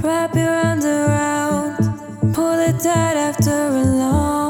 Wrap your arms around, pull it tight after a long.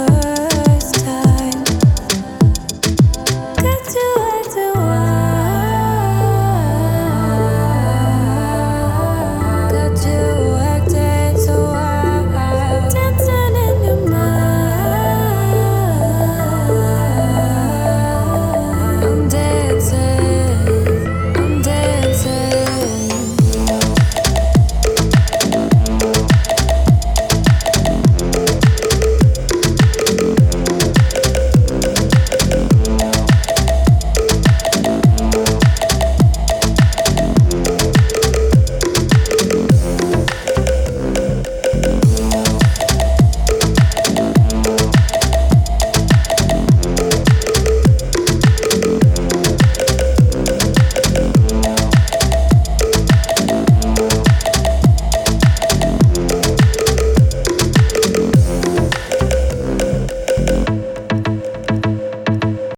her